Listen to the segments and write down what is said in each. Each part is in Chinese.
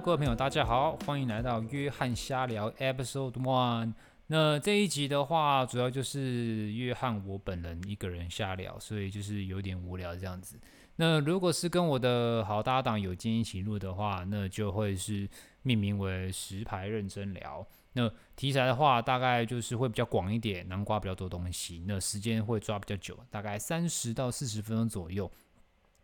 各位朋友，大家好，欢迎来到约翰瞎聊 Episode One。那这一集的话，主要就是约翰我本人一个人瞎聊，所以就是有点无聊这样子。那如果是跟我的好搭档有金一起录的话，那就会是命名为实牌认真聊。那题材的话，大概就是会比较广一点，南瓜比较多东西。那时间会抓比较久，大概三十到四十分钟左右。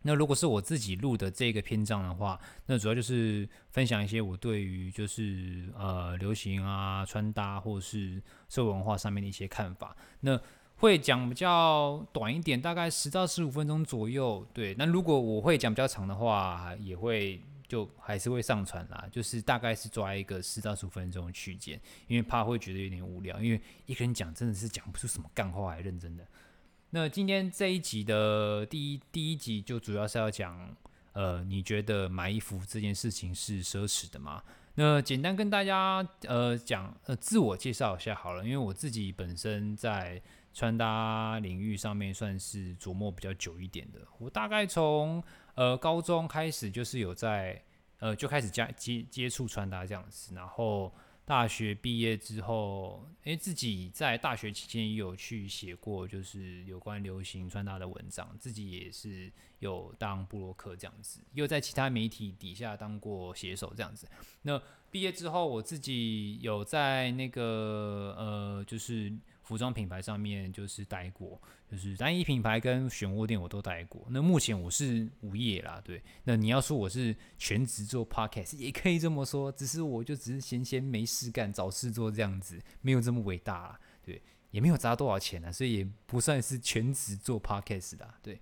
那如果是我自己录的这个篇章的话，那主要就是分享一些我对于就是呃流行啊、穿搭或是社会文化上面的一些看法。那会讲比较短一点，大概十到十五分钟左右。对，那如果我会讲比较长的话，也会就还是会上传啦，就是大概是抓一个十到十五分钟的区间，因为怕会觉得有点无聊，因为一个人讲真的是讲不出什么干话来，认真的。那今天这一集的第一第一集就主要是要讲，呃，你觉得买衣服这件事情是奢侈的吗？那简单跟大家呃讲呃自我介绍一下好了，因为我自己本身在穿搭领域上面算是琢磨比较久一点的，我大概从呃高中开始就是有在呃就开始加接接触穿搭这样子，然后。大学毕业之后，因为，自己在大学期间也有去写过，就是有关流行穿搭的文章，自己也是有当布洛克这样子，又在其他媒体底下当过写手这样子。那毕业之后，我自己有在那个呃，就是。服装品牌上面就是待过，就是单一品牌跟选货店我都待过。那目前我是无业啦，对。那你要说我是全职做 podcast，也可以这么说，只是我就只是闲闲没事干，找事做这样子，没有这么伟大啦，对。也没有砸多少钱啊，所以也不算是全职做 podcast 的，对。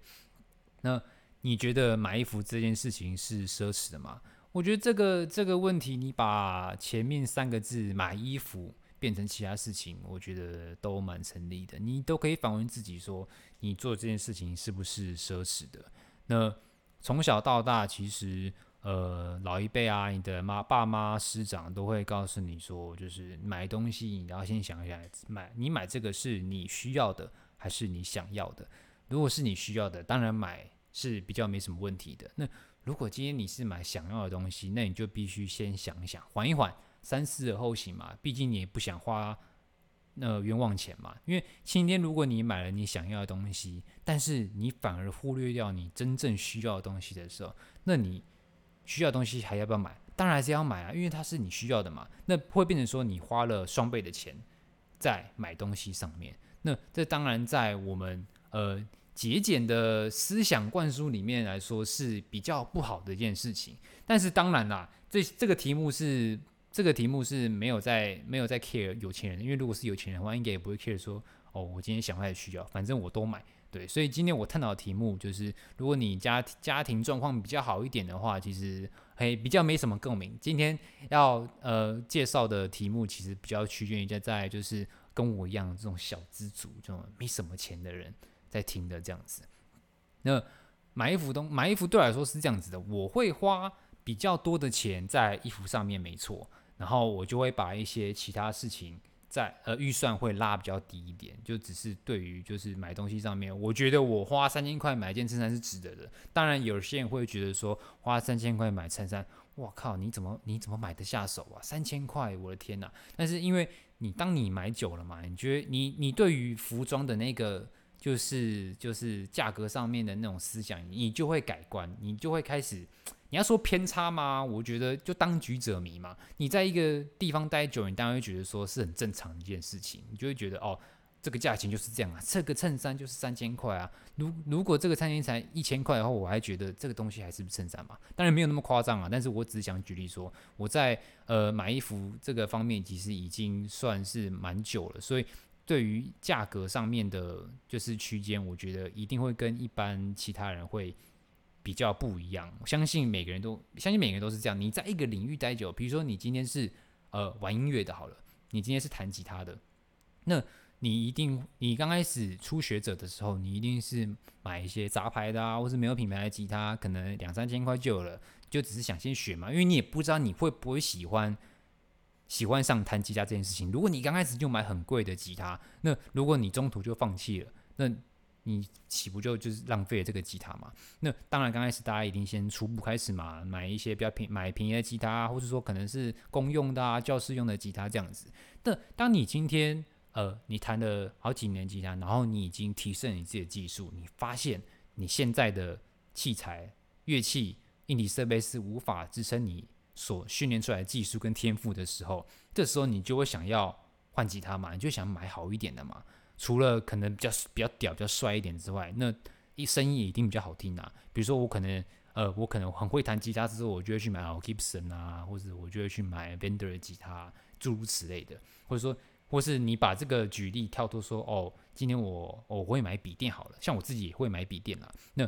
那你觉得买衣服这件事情是奢侈的吗？我觉得这个这个问题，你把前面三个字买衣服。变成其他事情，我觉得都蛮成立的。你都可以反问自己说，你做这件事情是不是奢侈的？那从小到大，其实呃，老一辈啊，你的妈、爸妈、师长都会告诉你说，就是买东西你要先想一下，买你买这个是你需要的还是你想要的？如果是你需要的，当然买是比较没什么问题的。那如果今天你是买想要的东西，那你就必须先想一想，缓一缓。三思而后行嘛，毕竟你也不想花那冤枉钱嘛。因为今天如果你买了你想要的东西，但是你反而忽略掉你真正需要的东西的时候，那你需要的东西还要不要买？当然还是要买啊，因为它是你需要的嘛。那会变成说你花了双倍的钱在买东西上面。那这当然在我们呃节俭的思想灌输里面来说是比较不好的一件事情。但是当然啦，这这个题目是。这个题目是没有在没有在 care 有钱人，因为如果是有钱人的话，应该也不会 care 说哦，我今天想买需要，反正我都买。对，所以今天我探讨的题目就是，如果你家家庭状况比较好一点的话，其实嘿比较没什么共鸣。今天要呃介绍的题目其实比较趋近于在在就是跟我一样这种小资族，这种没什么钱的人在听的这样子。那买衣服东买衣服对我来说是这样子的，我会花比较多的钱在衣服上面，没错。然后我就会把一些其他事情在呃预算会拉比较低一点，就只是对于就是买东西上面，我觉得我花三千块买一件衬衫是值得的。当然有些人会觉得说花三千块买衬衫，我靠，你怎么你怎么买得下手啊？三千块，我的天哪！但是因为你当你买久了嘛，你觉得你你对于服装的那个就是就是价格上面的那种思想，你就会改观，你就会开始。你要说偏差吗？我觉得就当局者迷嘛。你在一个地方待久，你当然会觉得说是很正常一件事情。你就会觉得哦，这个价钱就是这样啊，这个衬衫就是三千块啊。如如果这个餐厅才一千块的话，我还觉得这个东西还是不是衬衫嘛？当然没有那么夸张啊。但是我只想举例说，我在呃买衣服这个方面其实已经算是蛮久了，所以对于价格上面的，就是区间，我觉得一定会跟一般其他人会。比较不一样，我相信每个人都相信每个人都是这样。你在一个领域待久，比如说你今天是呃玩音乐的，好了，你今天是弹吉他的，那你一定你刚开始初学者的时候，你一定是买一些杂牌的啊，或是没有品牌的吉他，可能两三千块就有了，就只是想先学嘛，因为你也不知道你会不会喜欢喜欢上弹吉他这件事情。如果你刚开始就买很贵的吉他，那如果你中途就放弃了，那你岂不就就是浪费了这个吉他嘛？那当然，刚开始大家一定先初步开始嘛，买一些比较便买便宜的吉他，或者说可能是公用的啊、教室用的吉他这样子。那当你今天呃，你弹了好几年吉他，然后你已经提升你自己的技术，你发现你现在的器材、乐器、硬体设备是无法支撑你所训练出来的技术跟天赋的时候，这时候你就会想要换吉他嘛，你就想买好一点的嘛。除了可能比较比较屌、比较帅一点之外，那一声音也一定比较好听啊。比如说我可能呃，我可能很会弹吉他之后，我就会去买 Gibson 啊，或者我就会去买 Fender 的吉他，诸如此类的，或者说。或是你把这个举例跳脱说，哦，今天我我会买笔电好了，像我自己也会买笔电了。那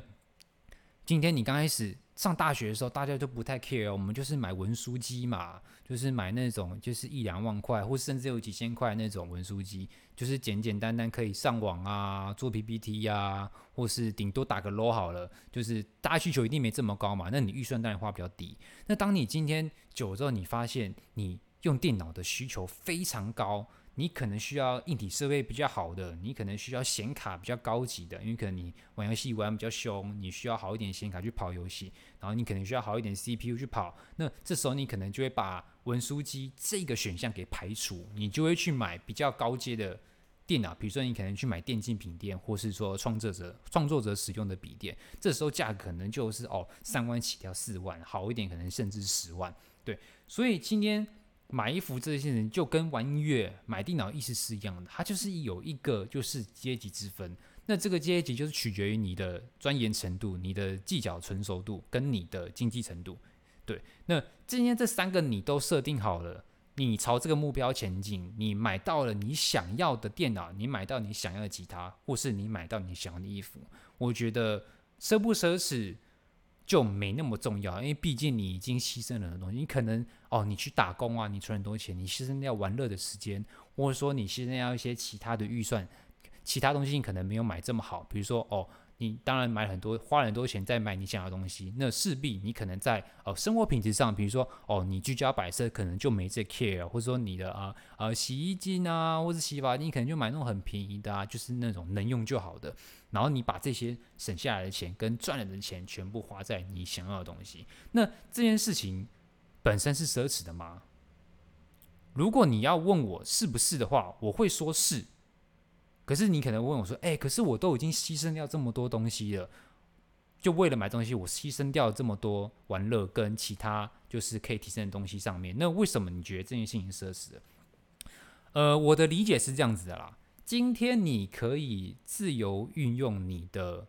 今天你刚开始上大学的时候，大家都不太 care，我们就是买文书机嘛，就是买那种就是一两万块，或甚至有几千块那种文书机，就是简简单单可以上网啊，做 PPT 呀、啊，或是顶多打个 low 好了，就是大家需求一定没这么高嘛，那你预算当然花比较低。那当你今天久了之后，你发现你用电脑的需求非常高。你可能需要硬体设备比较好的，你可能需要显卡比较高级的，因为可能你玩游戏玩比较凶，你需要好一点显卡去跑游戏，然后你可能需要好一点 CPU 去跑，那这时候你可能就会把文书机这个选项给排除，你就会去买比较高阶的电脑，比如说你可能去买电竞品店，或是说创作者创作者使用的笔电，这时候价格可能就是哦三万起跳四万，好一点可能甚至十万，对，所以今天。买衣服这些人就跟玩音乐、买电脑意思是一样的，它就是有一个就是阶级之分。那这个阶级就是取决于你的钻研程度、你的技巧成熟度跟你的经济程度。对，那今天这三个你都设定好了，你朝这个目标前进，你买到了你想要的电脑，你买到你想要的吉他，或是你买到你想要的衣服，我觉得奢不奢侈，就没那么重要，因为毕竟你已经牺牲了很多东西。你可能哦，你去打工啊，你存很多钱，你牺牲掉玩乐的时间，或者说你牺牲掉一些其他的预算，其他东西你可能没有买这么好，比如说哦。你当然买很多，花很多钱在买你想要的东西，那势必你可能在呃生活品质上，比如说哦，你居家摆设可能就没这 care，或者说你的啊呃，呃洗衣机啊，或者洗发精，可能就买那种很便宜的啊，就是那种能用就好的。然后你把这些省下来的钱跟赚来的钱全部花在你想要的东西，那这件事情本身是奢侈的吗？如果你要问我是不是的话，我会说是。可是你可能问我说：“哎、可是我都已经牺牲掉这么多东西了，就为了买东西，我牺牲掉这么多玩乐跟其他就是可以提升的东西上面，那为什么你觉得这件事情奢侈？”呃，我的理解是这样子的啦。今天你可以自由运用你的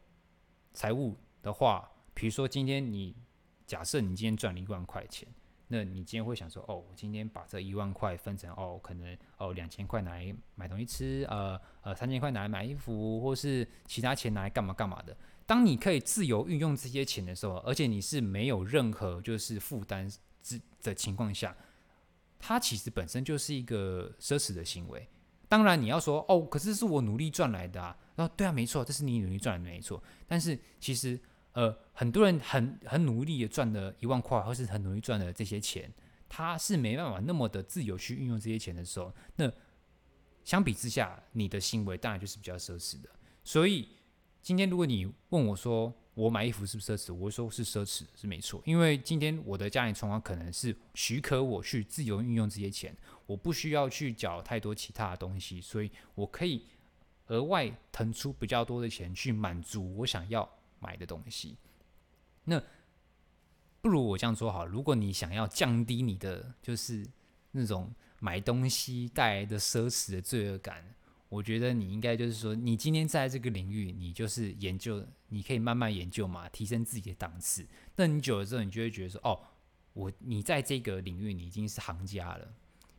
财务的话，比如说今天你假设你今天赚了一万块钱。那你今天会想说，哦，我今天把这一万块分成，哦，可能哦两千块拿来买东西吃，呃呃三千块拿来买衣服，或是其他钱拿来干嘛干嘛的。当你可以自由运用这些钱的时候，而且你是没有任何就是负担之的情况下，它其实本身就是一个奢侈的行为。当然你要说，哦，可是是我努力赚来的啊，那对啊，没错，这是你努力赚来的没错，但是其实。呃，很多人很很努力的赚了一万块，或是很努力赚了这些钱，他是没办法那么的自由去运用这些钱的时候，那相比之下，你的行为当然就是比较奢侈的。所以今天如果你问我说，我买衣服是不是奢侈？我会说是奢侈，是没错。因为今天我的家庭状况可能是许可我去自由运用这些钱，我不需要去缴太多其他的东西，所以我可以额外腾出比较多的钱去满足我想要。买的东西，那不如我这样说好。如果你想要降低你的就是那种买东西带来的奢侈的罪恶感，我觉得你应该就是说，你今天在这个领域，你就是研究，你可以慢慢研究嘛，提升自己的档次。那你久了之后，你就会觉得说，哦，我你在这个领域，你已经是行家了。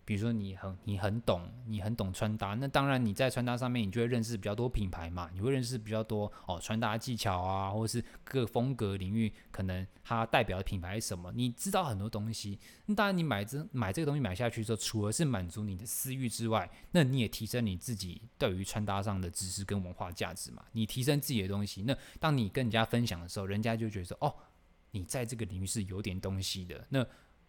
比如说你很你很懂你很懂穿搭，那当然你在穿搭上面你就会认识比较多品牌嘛，你会认识比较多哦穿搭技巧啊，或者是各风格领域可能它代表的品牌是什么，你知道很多东西。那当然你买这买这个东西买下去之后，除了是满足你的私欲之外，那你也提升你自己对于穿搭上的知识跟文化价值嘛。你提升自己的东西，那当你跟人家分享的时候，人家就觉得说哦，你在这个领域是有点东西的。那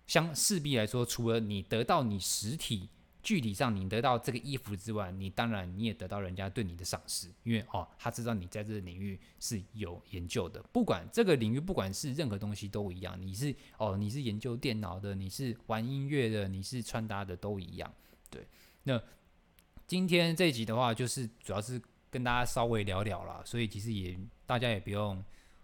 相势必来说，除了你得到你实体具体上你得到这个衣服之外，你当然你也得到人家对你的赏识，因为哦，他知道你在这个领域是有研究的，不管这个领域不管是任何东西都一样，你是哦你是研究电脑的，你是玩音乐的，你是穿搭的都一样，对。那今天这一集的话，就是主要是跟大家稍微聊聊啦，所以其实也大家也不用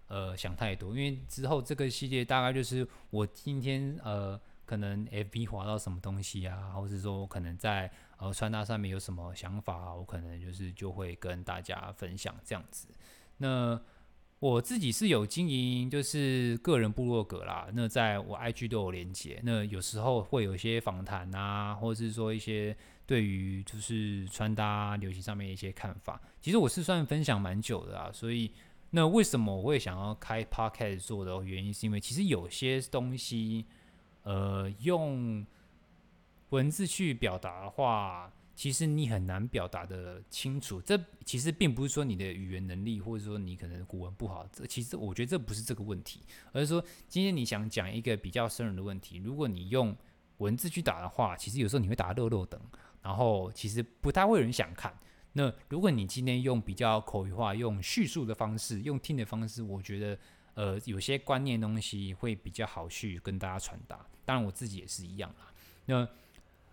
呃想太多，因为之后这个系列大概就是我今天呃。可能 FB 滑到什么东西啊，或者说我可能在呃穿搭上面有什么想法啊，我可能就是就会跟大家分享这样子。那我自己是有经营就是个人部落格啦，那在我 IG 都有连接。那有时候会有一些访谈啊，或者是说一些对于就是穿搭流行上面的一些看法，其实我是算分享蛮久的啊。所以那为什么我会想要开 Podcast 做的原因，是因为其实有些东西。呃，用文字去表达的话，其实你很难表达得清楚。这其实并不是说你的语言能力，或者说你可能古文不好。这其实我觉得这不是这个问题，而是说今天你想讲一个比较深入的问题，如果你用文字去打的话，其实有时候你会打漏漏等，然后其实不太会有人想看。那如果你今天用比较口语化、用叙述的方式、用听的方式，我觉得呃有些观念东西会比较好去跟大家传达。当然我自己也是一样啦。那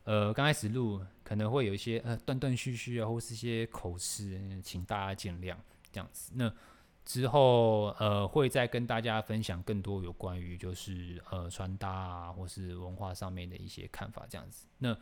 呃刚开始录可能会有一些呃断断续续啊，或是一些口吃，请大家见谅这样子。那之后呃会再跟大家分享更多有关于就是呃穿搭啊，或是文化上面的一些看法这样子。那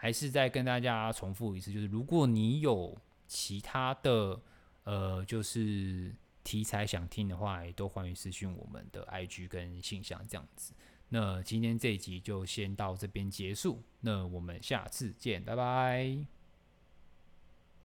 还是再跟大家重复一次，就是如果你有其他的呃就是题材想听的话，也都欢迎私讯我们的 IG 跟信箱这样子。那今天这一集就先到这边结束，那我们下次见，拜拜。